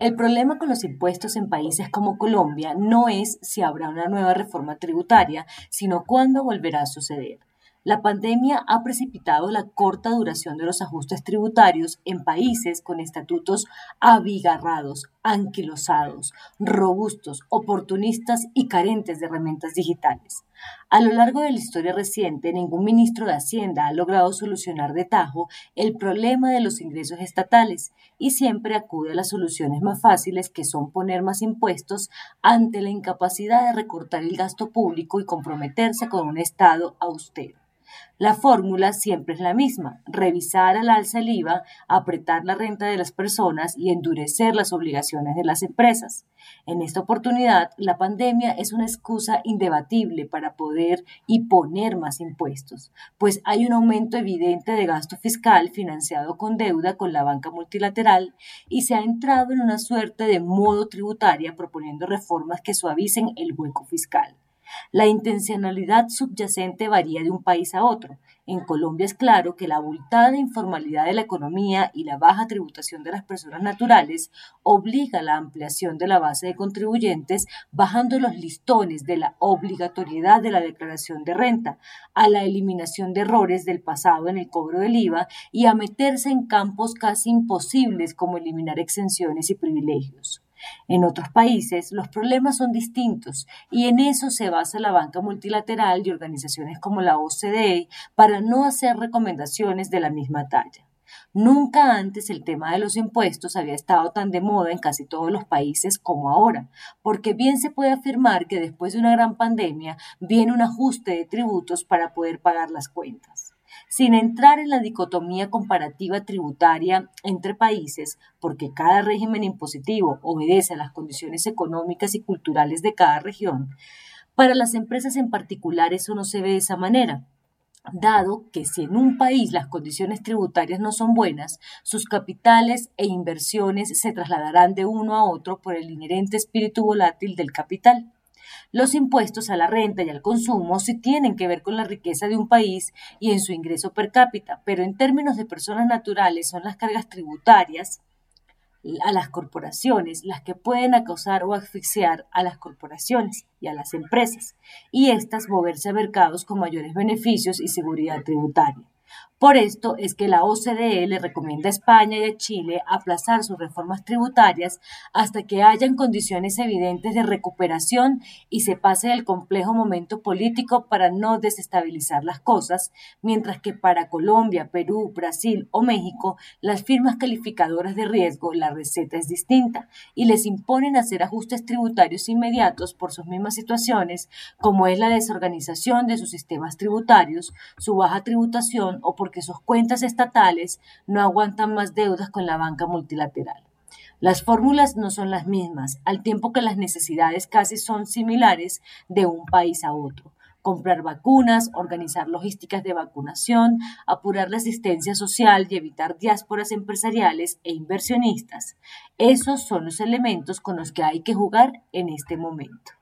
El problema con los impuestos en países como Colombia no es si habrá una nueva reforma tributaria, sino cuándo volverá a suceder. La pandemia ha precipitado la corta duración de los ajustes tributarios en países con estatutos abigarrados, anquilosados, robustos, oportunistas y carentes de herramientas digitales. A lo largo de la historia reciente, ningún ministro de Hacienda ha logrado solucionar de tajo el problema de los ingresos estatales y siempre acude a las soluciones más fáciles que son poner más impuestos ante la incapacidad de recortar el gasto público y comprometerse con un Estado austero. La fórmula siempre es la misma, revisar al alza el IVA, apretar la renta de las personas y endurecer las obligaciones de las empresas. En esta oportunidad, la pandemia es una excusa indebatible para poder y poner más impuestos, pues hay un aumento evidente de gasto fiscal financiado con deuda con la banca multilateral y se ha entrado en una suerte de modo tributaria proponiendo reformas que suavicen el hueco fiscal. La intencionalidad subyacente varía de un país a otro. En Colombia es claro que la abultada informalidad de la economía y la baja tributación de las personas naturales obliga a la ampliación de la base de contribuyentes, bajando los listones de la obligatoriedad de la declaración de renta, a la eliminación de errores del pasado en el cobro del IVA y a meterse en campos casi imposibles como eliminar exenciones y privilegios. En otros países los problemas son distintos y en eso se basa la banca multilateral y organizaciones como la OCDE para no hacer recomendaciones de la misma talla. Nunca antes el tema de los impuestos había estado tan de moda en casi todos los países como ahora, porque bien se puede afirmar que después de una gran pandemia viene un ajuste de tributos para poder pagar las cuentas sin entrar en la dicotomía comparativa tributaria entre países, porque cada régimen impositivo obedece a las condiciones económicas y culturales de cada región, para las empresas en particular eso no se ve de esa manera dado que si en un país las condiciones tributarias no son buenas, sus capitales e inversiones se trasladarán de uno a otro por el inherente espíritu volátil del capital. Los impuestos a la renta y al consumo sí tienen que ver con la riqueza de un país y en su ingreso per cápita, pero en términos de personas naturales son las cargas tributarias a las corporaciones las que pueden acosar o asfixiar a las corporaciones y a las empresas, y éstas moverse a mercados con mayores beneficios y seguridad tributaria. Por esto es que la OCDE le recomienda a España y a Chile aplazar sus reformas tributarias hasta que hayan condiciones evidentes de recuperación y se pase el complejo momento político para no desestabilizar las cosas, mientras que para Colombia, Perú, Brasil o México, las firmas calificadoras de riesgo, la receta es distinta y les imponen hacer ajustes tributarios inmediatos por sus mismas situaciones, como es la desorganización de sus sistemas tributarios, su baja tributación o porque sus cuentas estatales no aguantan más deudas con la banca multilateral. Las fórmulas no son las mismas, al tiempo que las necesidades casi son similares de un país a otro. Comprar vacunas, organizar logísticas de vacunación, apurar la asistencia social y evitar diásporas empresariales e inversionistas. Esos son los elementos con los que hay que jugar en este momento.